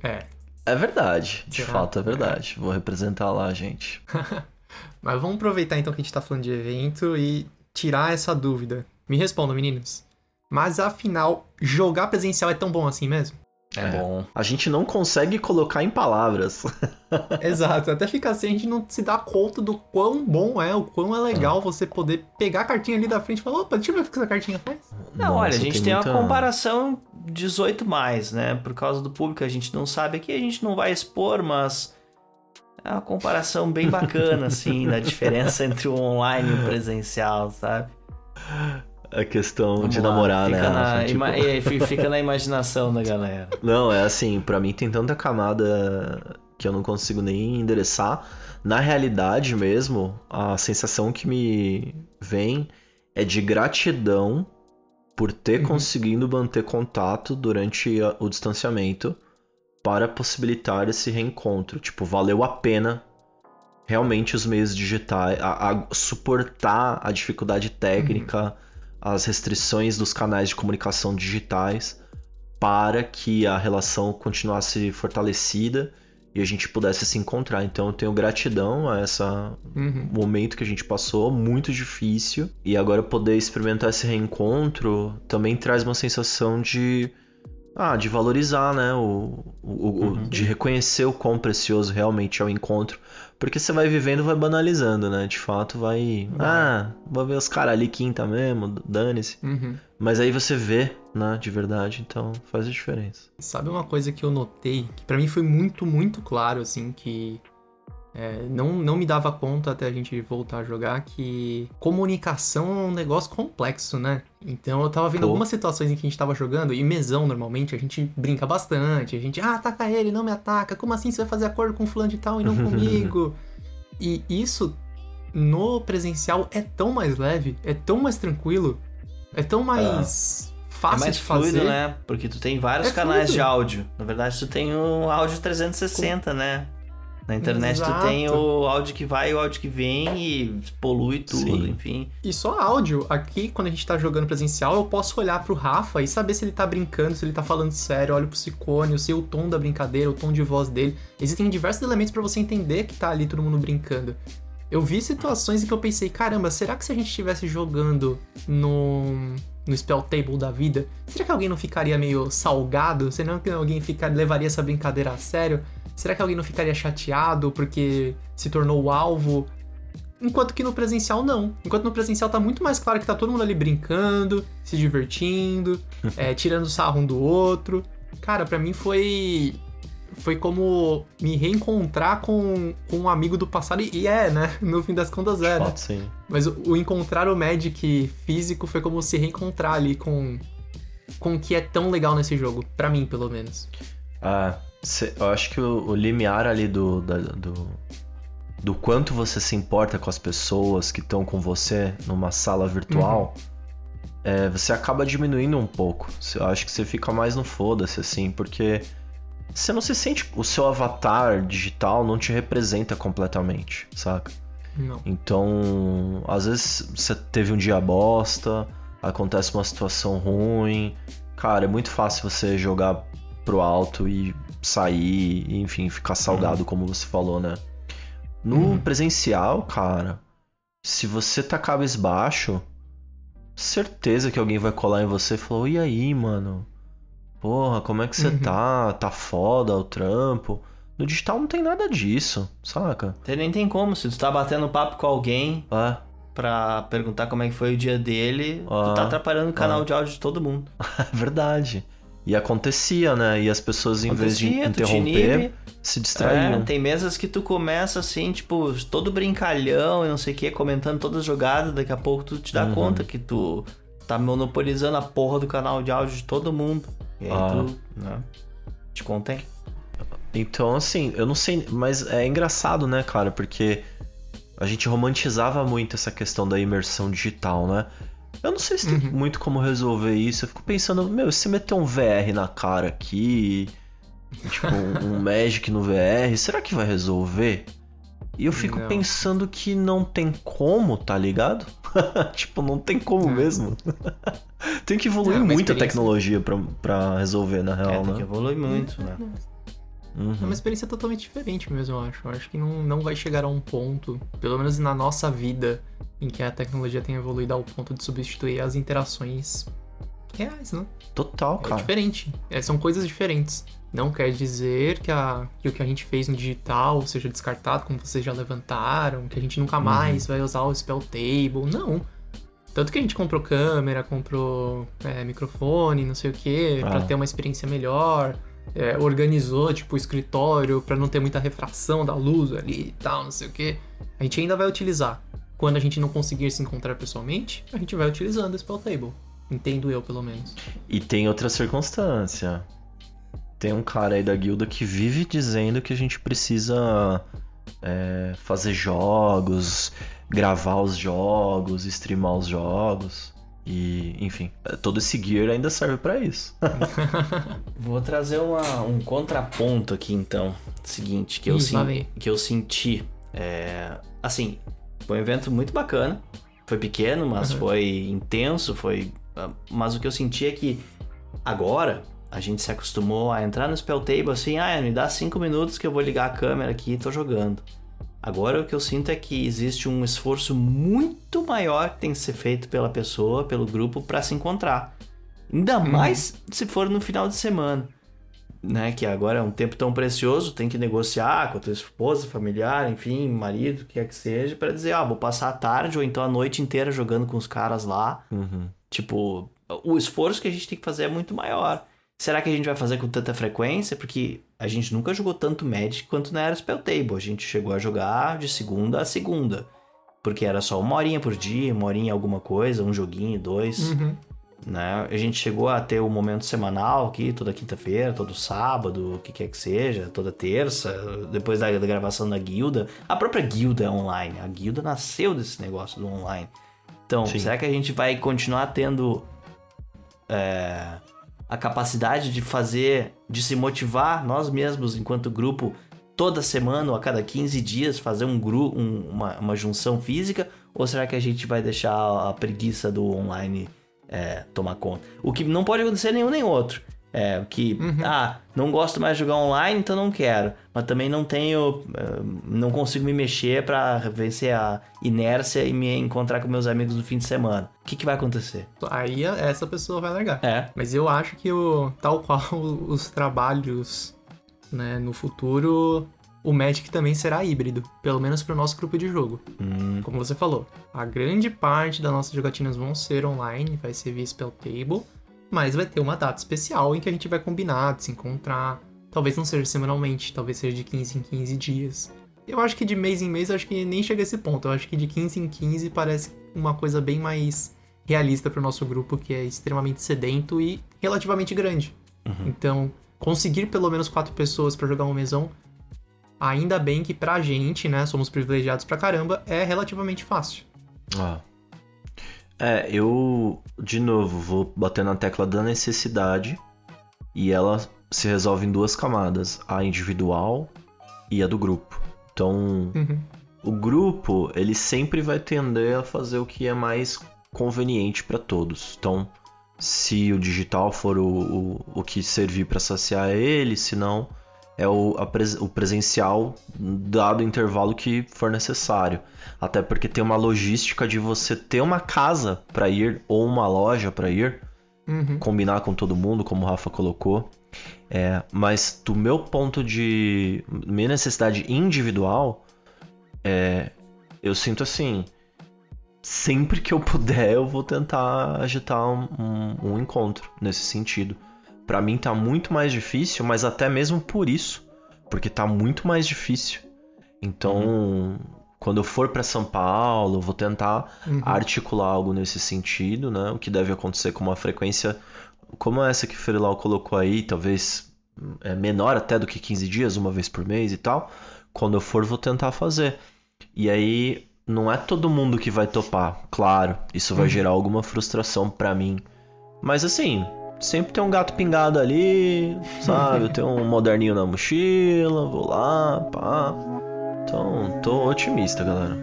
É. É verdade, de Será? fato é verdade. Vou representar lá, gente. Mas vamos aproveitar então que a gente tá falando de evento e tirar essa dúvida. Me respondam, meninos. Mas afinal, jogar presencial é tão bom assim mesmo? É, É. bom. A gente não consegue colocar em palavras. Exato, até fica assim, a gente não se dá conta do quão bom é, o quão é legal você poder pegar a cartinha ali da frente e falar, opa, deixa eu ver o que essa cartinha faz. Não, olha, a Nossa, gente tem, muita- uma comparação 18 mais, né? Por causa do público, a gente não sabe aqui, a gente não vai expor, mas é uma comparação bem bacana, assim, da diferença entre o online e o presencial, sabe? A questão Vamos de lá, namorar, fica né? Na? Tipo, é, fica na imaginação da galera. Não, é assim, pra mim tem tanta camada que eu não consigo nem endereçar. Na realidade mesmo, a sensação que me vem é de gratidão por ter Uhum. conseguido manter contato durante o distanciamento para possibilitar esse reencontro. Tipo, valeu a pena realmente os meios digitais, a, a- suportar a dificuldade técnica, as restrições dos canais de comunicação digitais para que a relação continuasse fortalecida e a gente pudesse se encontrar. Então eu tenho gratidão a esse Uhum. momento que a gente passou, muito difícil, e agora poder experimentar esse reencontro também traz uma sensação de ah, de valorizar, né, o, o- o- Uhum. de reconhecer o quão precioso realmente é o encontro, porque você vai vivendo, vai banalizando, né? De fato, vai, Vai. ah, vou ver os caras ali quinta mesmo, dane-se. Uhum. Mas aí você vê, né, de verdade, então faz a diferença. Sabe uma coisa que eu notei, que pra mim foi muito, muito claro, assim, que é, não, não me dava conta até a gente voltar a jogar, que comunicação é um negócio complexo, né? Então eu tava vendo Pô. algumas situações em que a gente tava jogando, e mesão normalmente, a gente brinca bastante, a gente, ah, ataca ele, não me ataca, como assim você vai fazer acordo com fulano de tal e não comigo? e isso no presencial é tão mais leve, é tão mais tranquilo, é tão mais fácil é mais de fazer. fluido, né? Porque tu tem vários É canais fluido. de áudio. Na verdade, tu tem o áudio 360, né? Na internet tu tem Exato. o áudio que vai e o áudio que vem e polui tudo, Sim. enfim. E só áudio. Aqui, quando a gente tá jogando presencial, eu posso olhar pro Rafa e saber se ele tá brincando, se ele tá falando sério. Eu olho pro Cicone, eu sei o tom da brincadeira, o tom de voz dele. Existem diversos elementos pra você entender que tá ali todo mundo brincando. Eu vi situações em que eu pensei, caramba, será que se a gente estivesse jogando no, no Spell Table da vida, será que alguém não ficaria meio salgado? Será que alguém ficar, levaria essa brincadeira a sério? Será que alguém não ficaria chateado porque se tornou o alvo? Enquanto que no presencial não. Enquanto no presencial tá muito mais claro que tá todo mundo ali brincando, se divertindo, é, tirando sarro um do outro. Cara, pra mim foi. Foi como me reencontrar com, com um amigo do passado. E é, né? No fim das contas é, né? Fato, sim. Mas o, o encontrar o Magic físico foi como se reencontrar ali com. Com o que é tão legal nesse jogo. Pra mim, pelo menos. Ah, cê- eu acho que o, o limiar ali do, da- do, do quanto você se importa com as pessoas que estão com você numa sala virtual, é, você acaba diminuindo um pouco. Eu acho que você fica mais no foda-se, assim, porque você não se sente. O seu avatar digital não te representa completamente, saca? Não. Então, às vezes você teve um dia bosta, acontece uma situação ruim. Cara, é muito fácil você jogar pro alto e sair, enfim, ficar salgado, como você falou, né? No Uhum. presencial, cara, se você tá cabisbaixo, certeza que alguém vai colar em você e falar: e aí, mano? Porra, como é que você Uhum. tá? Tá foda o trampo? No digital não tem nada disso, saca? Você nem tem como, se tu tá batendo papo com alguém É, pra perguntar como é que foi o dia dele, Ah, tu tá atrapalhando o canal ah. de áudio de todo mundo. é verdade. E acontecia, né? E as pessoas, em vez de Acontecia, tu te interromper, se É, distraíam. tem mesas que tu começa assim, tipo, todo brincalhão e não sei o que, comentando todas as jogadas, daqui a pouco tu te dá Uhum. conta que tu tá monopolizando a porra do canal de áudio de todo mundo. E aí Ah. tu, né, te contém. Então, assim, eu não sei, mas é engraçado, né, cara? Porque a gente romantizava muito essa questão da imersão digital, né? Eu não sei se tem Uhum. muito como resolver isso. Eu fico pensando, meu, se meter um VR na cara aqui, tipo, um, um Magic no VR, será que vai resolver? E eu fico Não. pensando que não tem como, tá ligado? tipo, não tem como Não. mesmo. tem que evoluir É uma muita experiência. tecnologia pra, pra resolver, na É, real, tem que né? evoluir muito, né? Uhum. É uma experiência totalmente diferente mesmo, eu acho. Eu acho que não, não vai chegar a um ponto, pelo menos na nossa vida, em que a tecnologia tenha evoluído ao ponto de substituir as interações reais, né? Total, É cara. diferente. É, são coisas diferentes. Não quer dizer que, a, que o que a gente fez no digital seja descartado, como vocês já levantaram, que a gente nunca mais vai usar o Spell Table. Não. Tanto que a gente comprou câmera, comprou é, microfone, não sei o que, Ah. pra ter uma experiência melhor. É, organizou, tipo, o escritório pra não ter muita refração da luz ali e tal, não sei o que. A gente ainda vai utilizar. Quando a gente não conseguir se encontrar pessoalmente, a gente vai utilizando o Spell Table. Entendo eu, pelo menos. E tem outra circunstância. Tem um cara aí da guilda que vive dizendo que a gente precisa é, fazer jogos, gravar os jogos, streamar os jogos. E, enfim, todo esse gear ainda serve pra isso. Vou trazer uma- um contraponto aqui então. Seguinte, que eu, Ih, que eu senti. É, assim, foi um evento muito bacana. Foi pequeno, mas Uhum. foi intenso, foi. ah, Mas o que eu senti é que agora a gente se acostumou a entrar no Spell Table assim, ah, me dá cinco minutos que eu vou ligar a câmera aqui e tô jogando. Agora o que eu sinto é que existe um esforço muito maior que tem que ser feito pela pessoa, pelo grupo, para se encontrar. Ainda Uhum. mais se for no final de semana. Né, que agora é um tempo tão precioso, tem que negociar com a tua esposa, familiar, enfim, marido, o que quer que seja, para dizer, ah, vou passar a tarde ou então a noite inteira jogando com os caras lá. Uhum. Tipo, o esforço que a gente tem que fazer é muito maior. Será que a gente vai fazer com tanta frequência? Porque a gente nunca jogou tanto Magic quanto na era Spell Table. A gente chegou a jogar de segunda a segunda. Porque era só uma horinha por dia, uma horinha alguma coisa, um joguinho, dois. Uhum. Né? A gente chegou a ter o momento semanal aqui, toda quinta-feira, todo sábado, o que quer que seja, toda terça, depois da, da gravação da guilda. A própria guilda é online. A guilda nasceu desse negócio do online. Então, Sim. será que a gente vai continuar tendo é, a capacidade de fazer, de se motivar nós mesmos enquanto grupo toda semana ou a cada 15 dias fazer um grupo, uma, uma junção física? Ou será que a gente vai deixar a preguiça do online é, tomar conta? O que não pode acontecer nenhum nem outro. É, que, ah, não gosto mais de jogar online, então não quero. Mas também não tenho, eh, não consigo me mexer pra vencer a inércia e me encontrar com meus amigos no fim de semana. O que, que vai acontecer? Aí essa pessoa vai largar. É, Mas eu acho que o, tal qual os trabalhos né, no futuro, o Magic também será híbrido, pelo menos para o nosso grupo de jogo. hum, Como você falou, a grande parte das nossas jogatinas vão ser online, vai ser via Spell Table, mas vai ter uma data especial em que a gente vai combinar de se encontrar. Talvez não seja semanalmente, talvez seja de 15 em 15 dias. Eu acho que de mês em mês, eu acho que nem chega a esse ponto. Eu acho que de 15 em 15 parece uma coisa bem mais realista para o nosso grupo, que é extremamente sedento e relativamente grande. Então, conseguir pelo menos quatro pessoas para jogar um mesão, ainda bem que pra gente, né, somos privilegiados pra caramba, é relativamente fácil. Ah. É, eu, de novo, vou bater na tecla da necessidade e ela se resolve em duas camadas: a individual e a do grupo. Então, Uhum. o grupo, ele sempre vai tender a fazer o que é mais conveniente para todos. Então, se o digital for o, o, o que servir para saciar ele, se não, é o, pres, o presencial dado o intervalo que for necessário. Até porque tem uma logística de você ter uma casa para ir ou uma loja para ir, uhum. combinar com todo mundo, como o Rafa colocou. É, mas do meu ponto de minha necessidade individual, é, eu sinto assim, sempre que eu puder, eu vou tentar agitar um, um, um encontro nesse sentido. Para mim tá muito mais difícil, mas até mesmo por isso, porque tá muito mais difícil. Então, uhum. quando eu for para São Paulo, vou tentar uhum. articular algo nesse sentido, né? O que deve acontecer com uma frequência como essa que o Ferilau colocou aí, talvez é menor até do que 15 dias, uma vez por mês e tal. Quando eu for, vou tentar fazer. E aí, não é todo mundo que vai topar, claro. Isso vai uhum. gerar alguma frustração para mim. Mas assim, sempre tem um gato pingado ali, sabe? Tem um moderninho na mochila, vou lá, pá. Então, tô otimista, galera.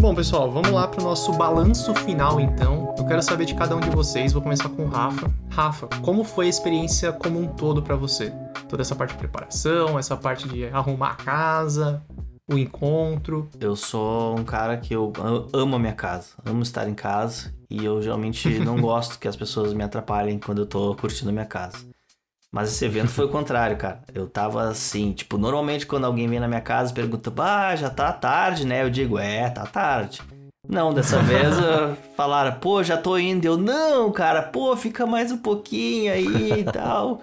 Bom, pessoal, vamos lá para o nosso balanço final, então. Eu quero saber de cada um de vocês. Vou começar com o Rafa. Rafa, como foi a experiência como um todo para você? toda essa parte de preparação, essa parte de arrumar a casa, o encontro. Eu sou um cara que eu amo a minha casa, amo estar em casa e eu geralmente não gosto que as pessoas me atrapalhem quando eu tô curtindo a minha casa. Mas esse evento foi o contrário, cara. Eu tava assim, tipo, normalmente quando alguém vem na minha casa e pergunta, bah, já tá tarde, né? Eu digo, é, tá tarde. Não, dessa vez falaram, pô, já tô indo. Eu, não, cara, pô, fica mais um pouquinho aí e tal.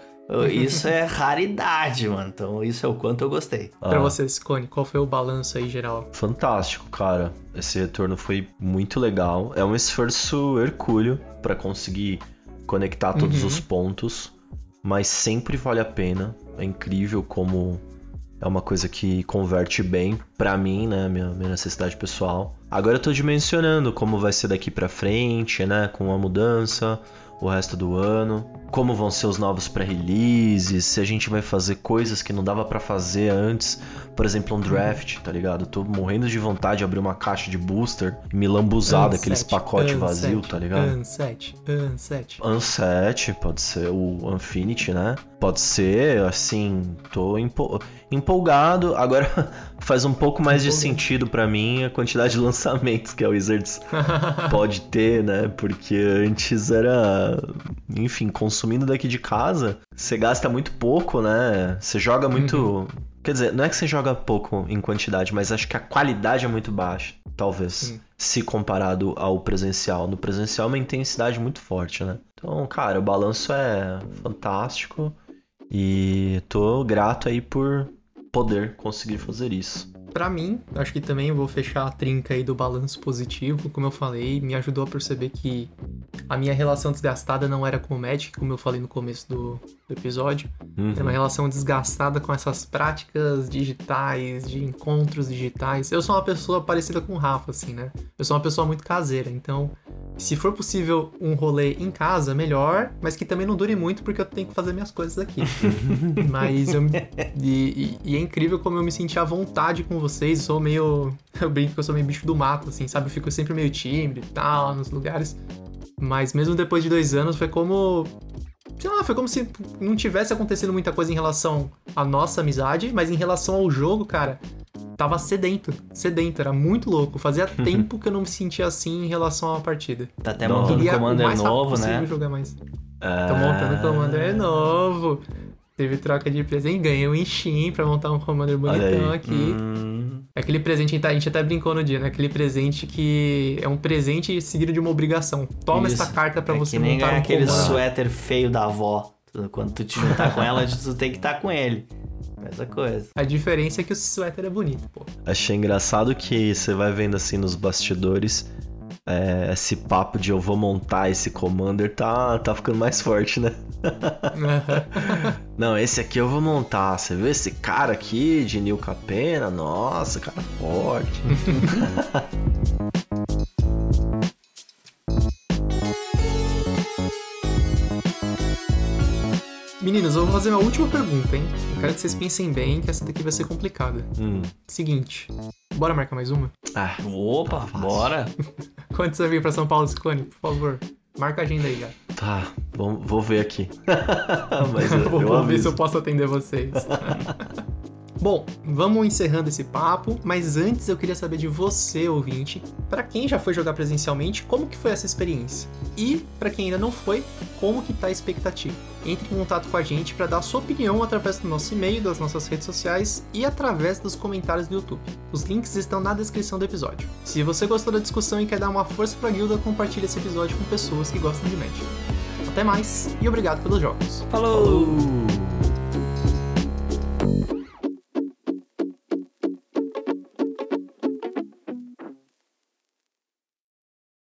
Isso é raridade, mano. Então, isso é o quanto eu gostei. Ah. Pra você, Scone, qual foi o balanço aí geral? Fantástico, cara. Esse retorno foi muito legal. É um esforço hercúleo para conseguir conectar todos uhum. os pontos, mas sempre vale a pena. É incrível como é uma coisa que converte bem para mim, né, minha, minha necessidade pessoal. Agora eu tô dimensionando como vai ser daqui para frente, né, com a mudança, o resto do ano, como vão ser os novos pré-releases, se a gente vai fazer coisas que não dava para fazer antes, por exemplo, um draft, tá ligado? Tô morrendo de vontade de abrir uma caixa de booster e me lambuzar daqueles pacotes vazios, tá ligado? Unset, Unset. Unset, pode ser o Infinity, né? Pode ser, assim, tô empo empolgado. Agora faz um pouco mais de sentido para mim a quantidade de lançamentos que a Wizards pode ter, né? Porque antes era, enfim, consumindo daqui de casa, você gasta muito pouco, né? Você joga muito. Uhum. Quer dizer, não é que você joga pouco em quantidade, mas acho que a qualidade é muito baixa, talvez, Sim. se comparado ao presencial. No presencial é uma intensidade muito forte, né? Então, cara, o balanço é fantástico e tô grato aí por poder conseguir fazer isso. Para mim, acho que também vou fechar a trinca aí do balanço positivo. Como eu falei, me ajudou a perceber que a minha relação desgastada não era com o Magic, como eu falei no começo do, do episódio. Uhum. Era uma relação desgastada com essas práticas digitais, de encontros digitais. Eu sou uma pessoa parecida com o Rafa, assim, né? Eu sou uma pessoa muito caseira, então se for possível um rolê em casa, melhor, mas que também não dure muito porque eu tenho que fazer minhas coisas aqui. mas eu. E, e, e, é incrível como eu me senti à vontade com vocês. Eu sou meio. Eu brinco que eu sou meio bicho do mato, assim, sabe? Eu fico sempre meio tímido e tal, nos lugares. Mas mesmo depois de dois anos, foi como. Sei lá, foi como se não tivesse acontecendo muita coisa em relação à nossa amizade, mas em relação ao jogo, cara, tava sedento, sedento, era muito louco. Fazia tempo que eu não me sentia assim em relação à partida. Tá até montando um Commander novo, né? jogar mais. Ah. Tô montando um Commander novo. Teve troca de presente, ganhei um Steam pra montar um Commander bonitão aqui. Hum. Aquele presente, a gente até brincou no dia, né? Aquele presente que é um presente seguido de uma obrigação. Toma Isso. essa carta pra é você que nem montar um aquele suéter feio da avó. Quando tu te juntar com ela, tu tem que estar tá com ele. Essa coisa. A diferença é que o suéter é bonito, pô. Achei engraçado que você vai vendo assim nos bastidores. É, esse papo de eu vou montar esse Commander tá, tá ficando mais forte, né? Não, esse aqui eu vou montar. Você viu esse cara aqui de Nil Capena? Nossa, cara forte. Meninas, eu vou fazer uma última pergunta, hein? Eu quero que vocês pensem bem, que essa daqui vai ser complicada. Hum. Seguinte, bora marcar mais uma? Ah, Opa, fácil. bora. Quando você vir pra São Paulo, Scone, por favor, marca a agenda aí já. tá, vou, vou ver aqui. Mas eu, Vou, eu vou ver se eu posso atender vocês. Bom, vamos encerrando esse papo, mas antes eu queria saber de você, ouvinte, para quem já foi jogar presencialmente, como que foi essa experiência? E para quem ainda não foi, como que tá a expectativa? entre em contato com a gente para dar sua opinião através do nosso e-mail, das nossas redes sociais e através dos comentários do YouTube. Os links estão na descrição do episódio. Se você gostou da discussão e quer dar uma força para a guilda, compartilhe esse episódio com pessoas que gostam de Magic. Até mais e obrigado pelos jogos. Falou. Falou.